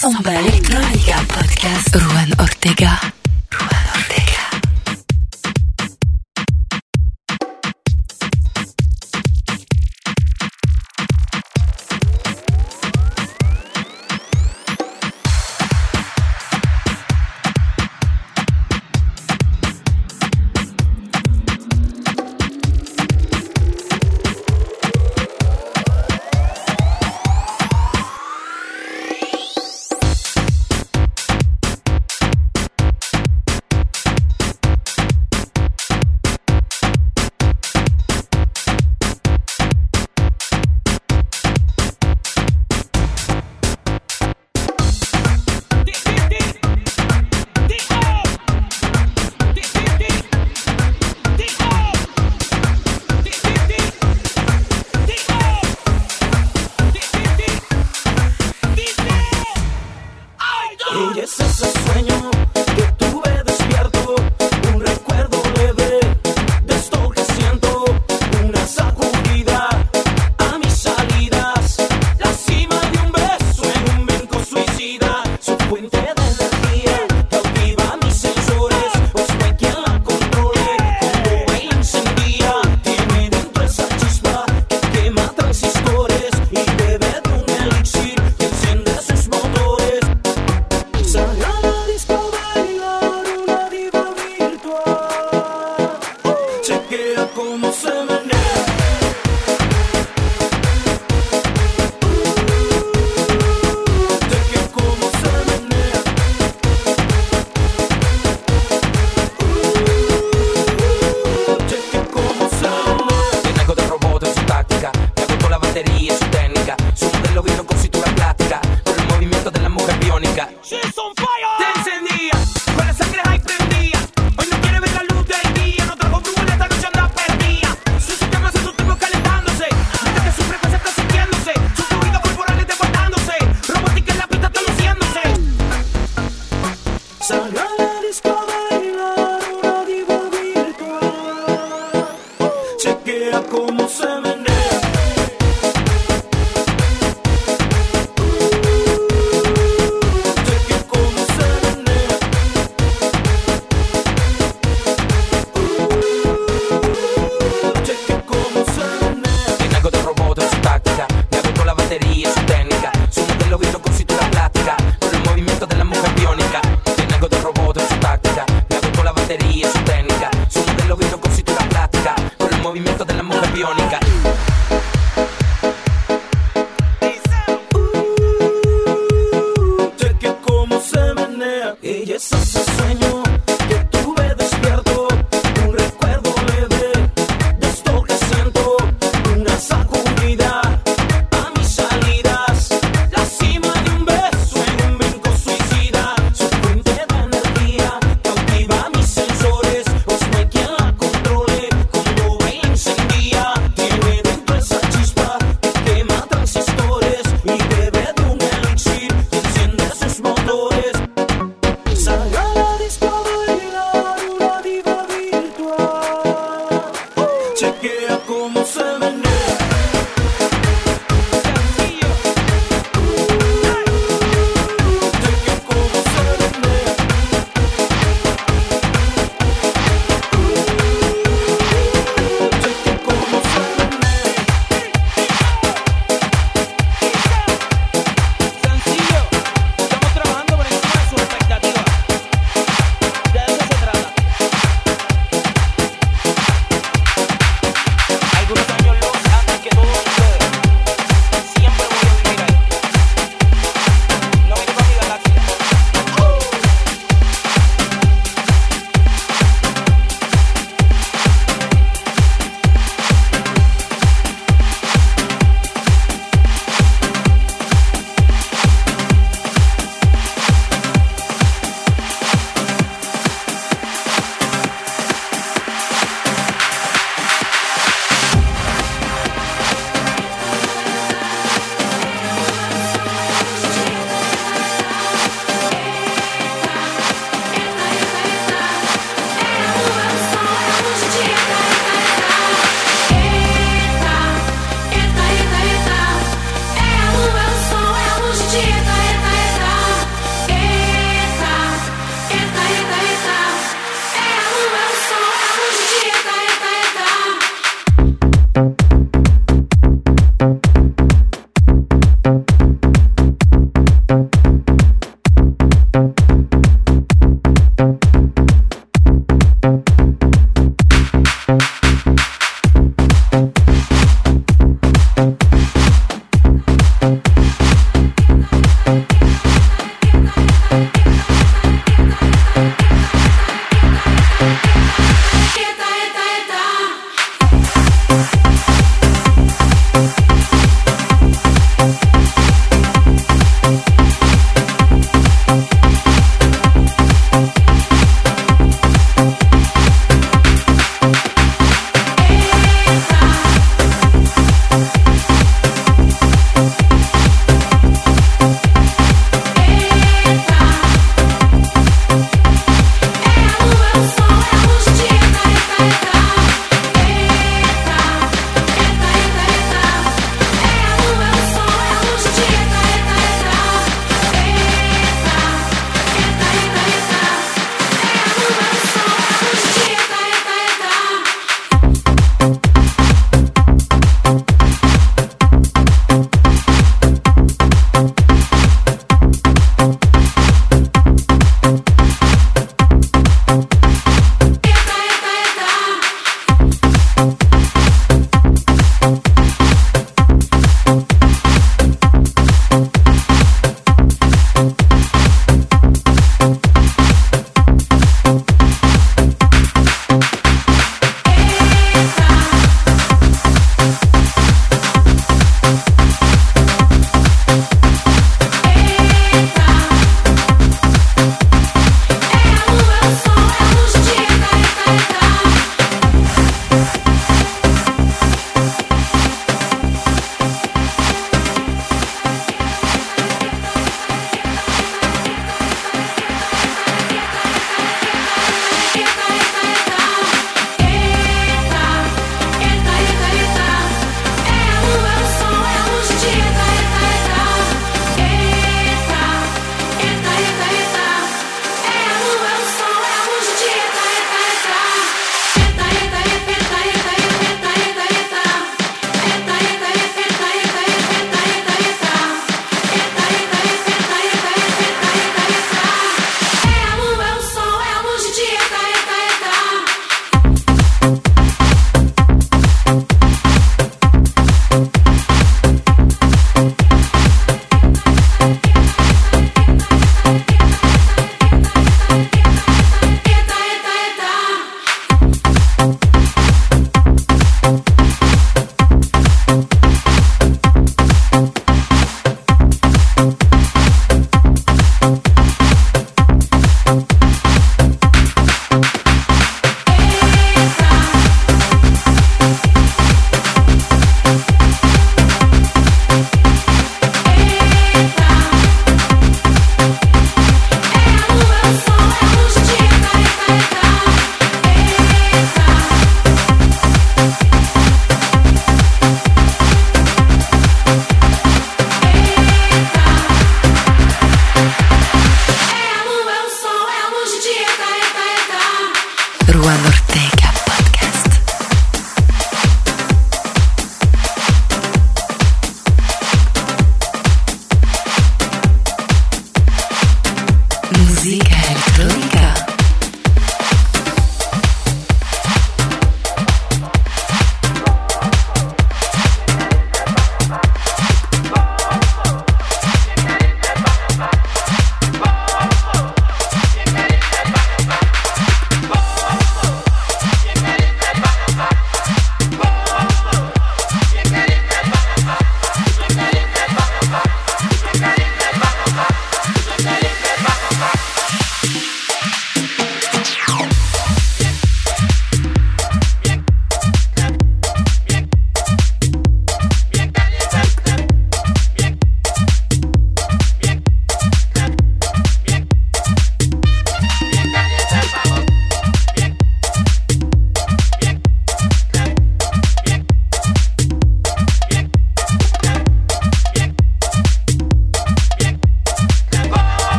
Samba Electrónica Podcast. Ruan Ortega.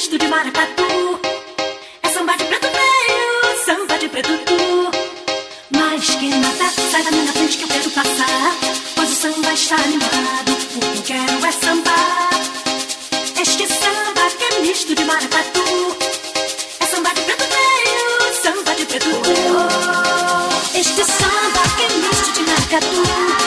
misto de maracatu. É, é samba de preto velho, samba de preto tu. Mas que nada, tá, sai da minha frente que eu quero passar. Pois o samba está animado, o que eu quero é sambar. Este samba que é misto de maracatu. É, é samba de preto velho, samba de preto tu. Este samba que é misto de maracatu. É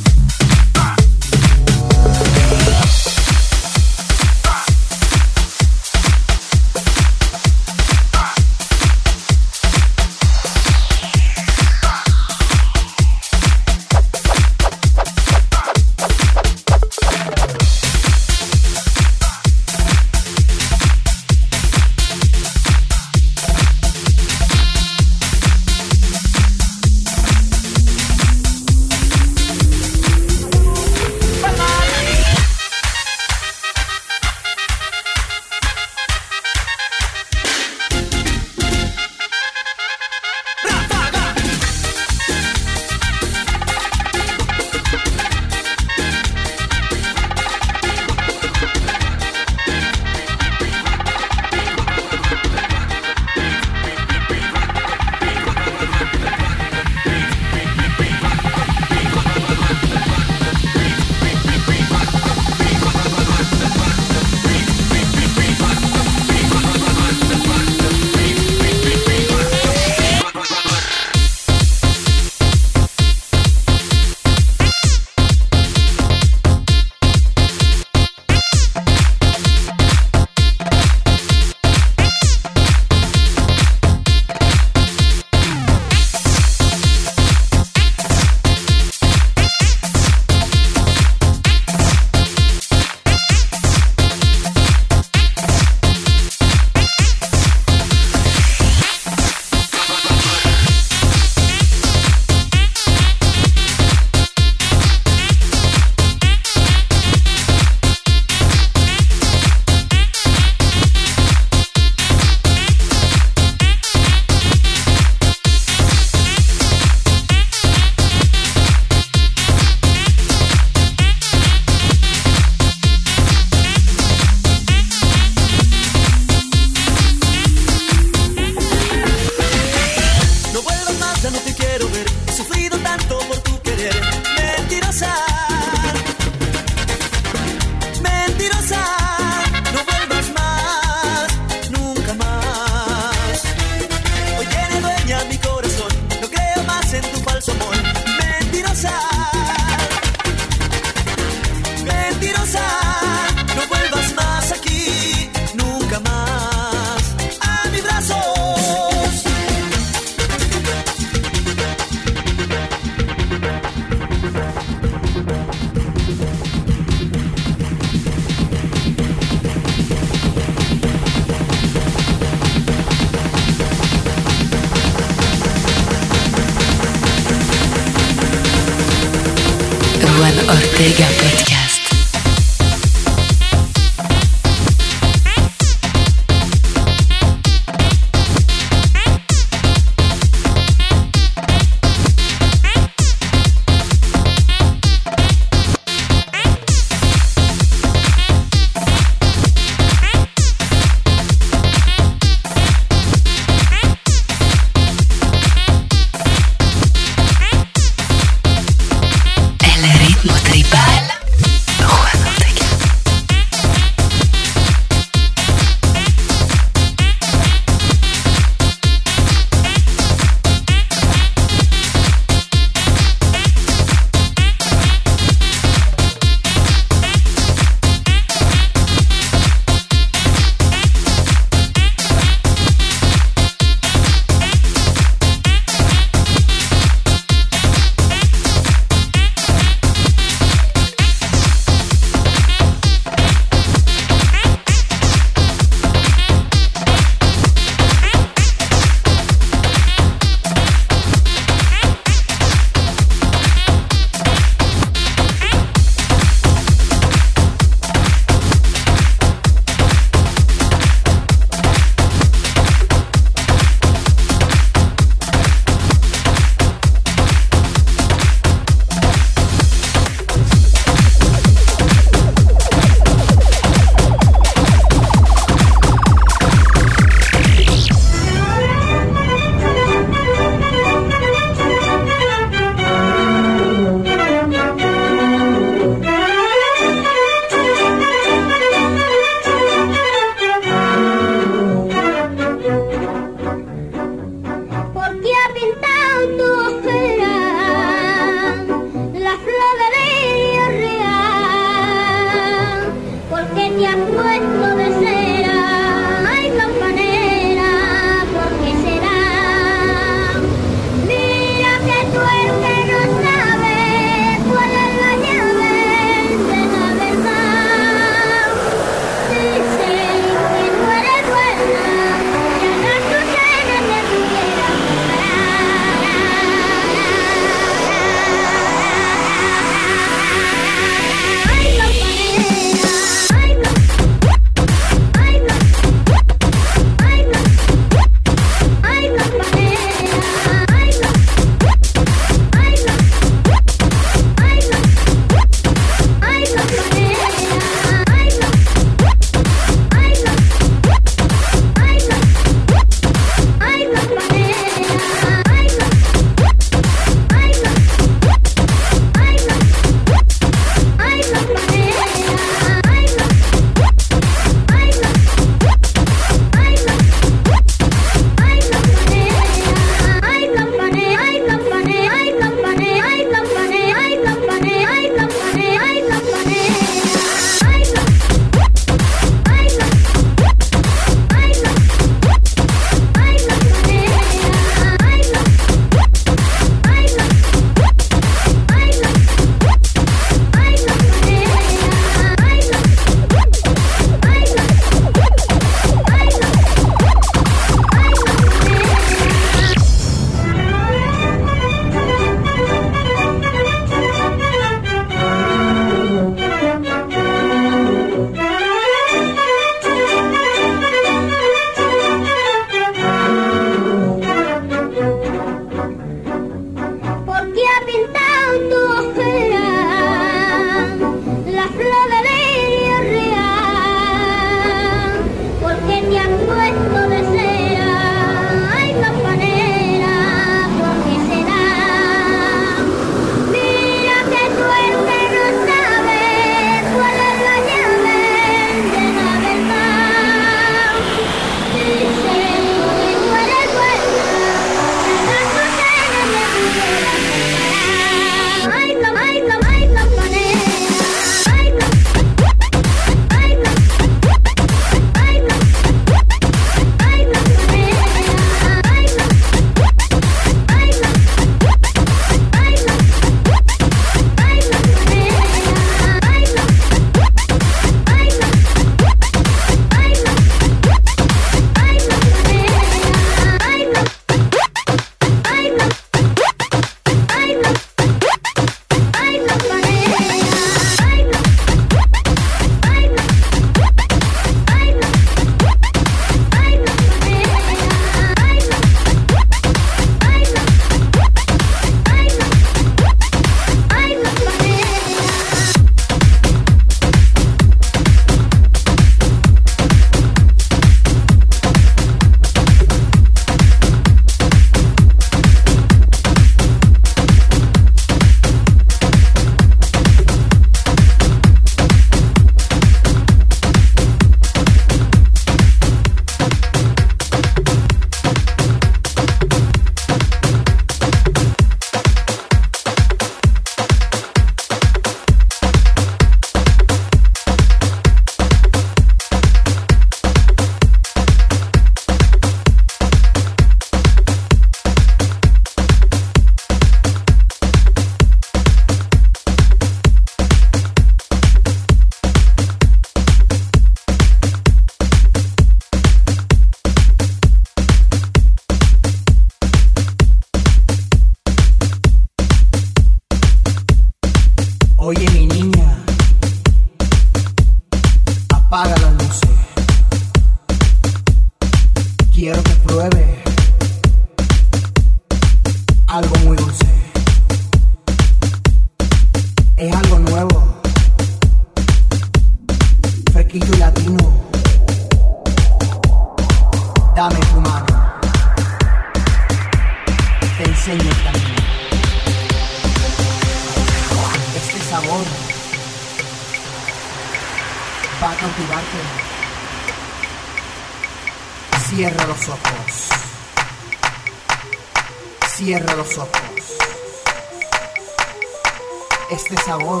Este sabor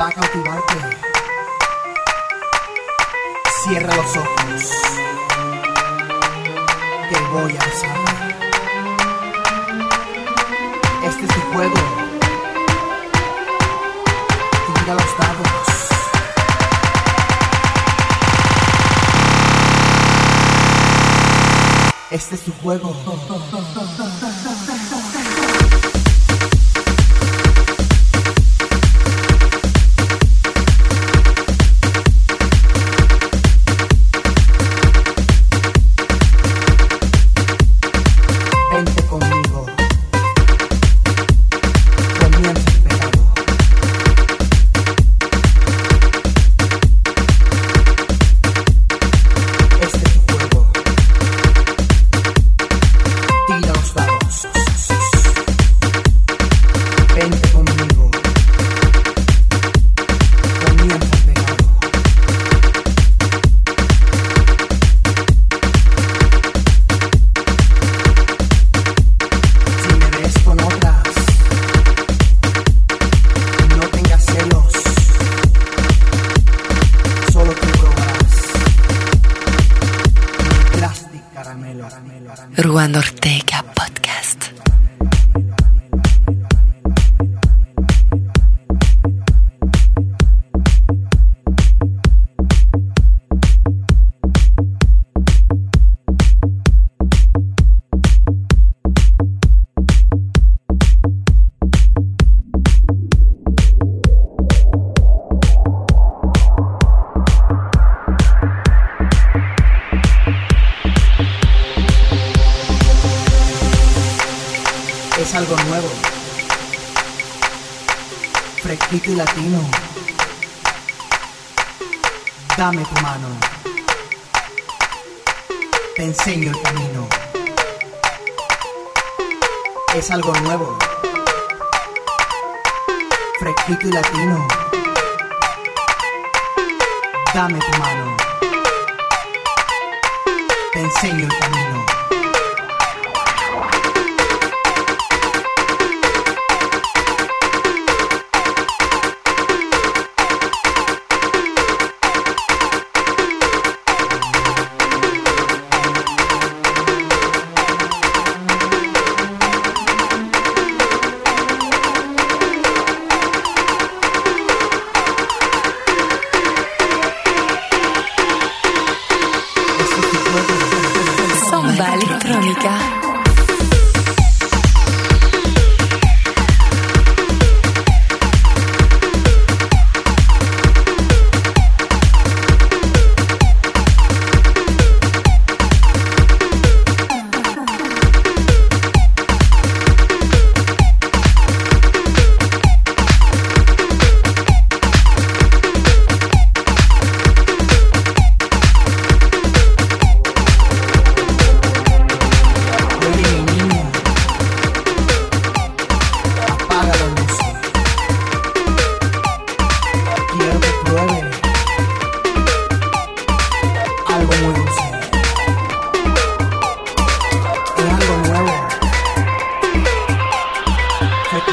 va a cautivarte. Cierra los ojos. Te voy a besar. Este es tu juego. Tira los dados. Este es tu juego. Es algo nuevo. Fresquito y latino. Dame tu mano. Te enseño el camino. Es algo nuevo. Fresquito y latino. Dame tu mano. Te enseño el camino.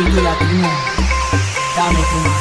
Fresquito y latino. Dame tu mano.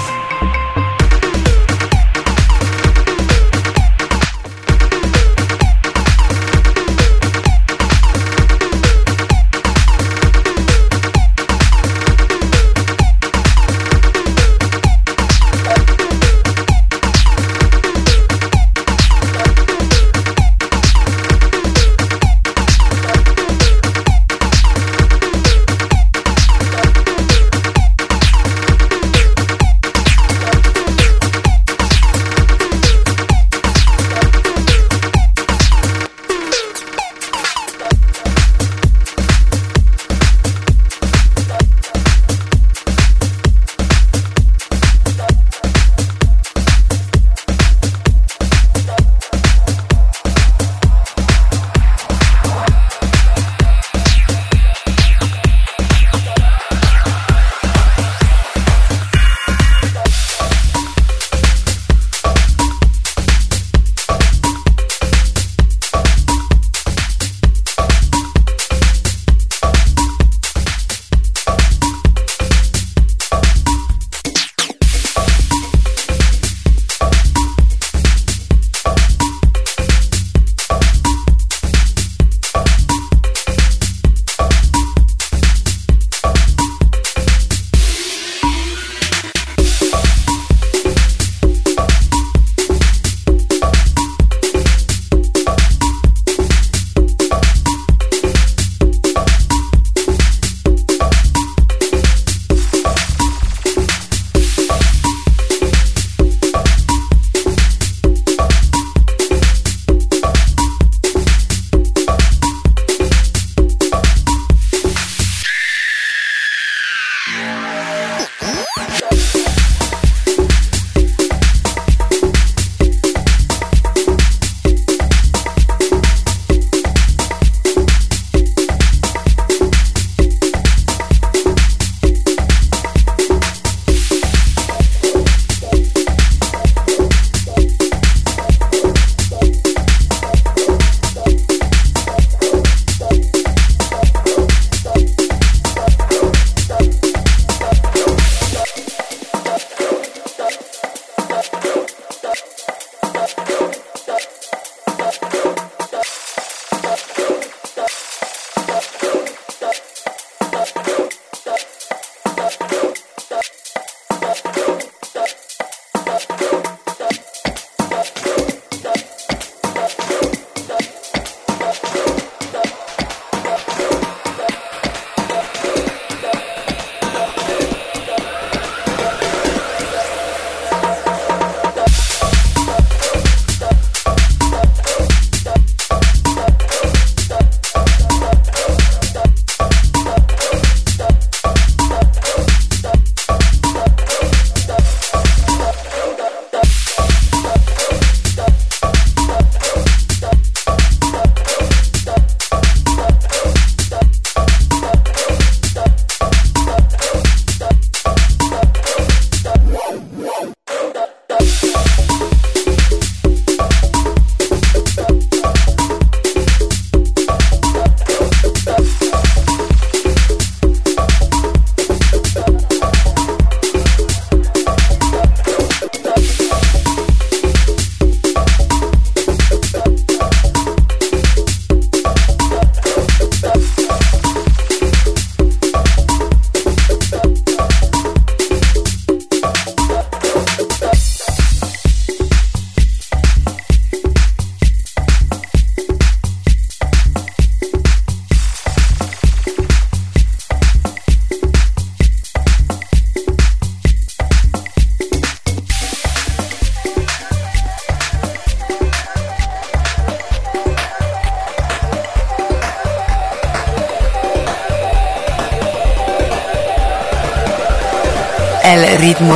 El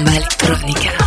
Samba electrónica.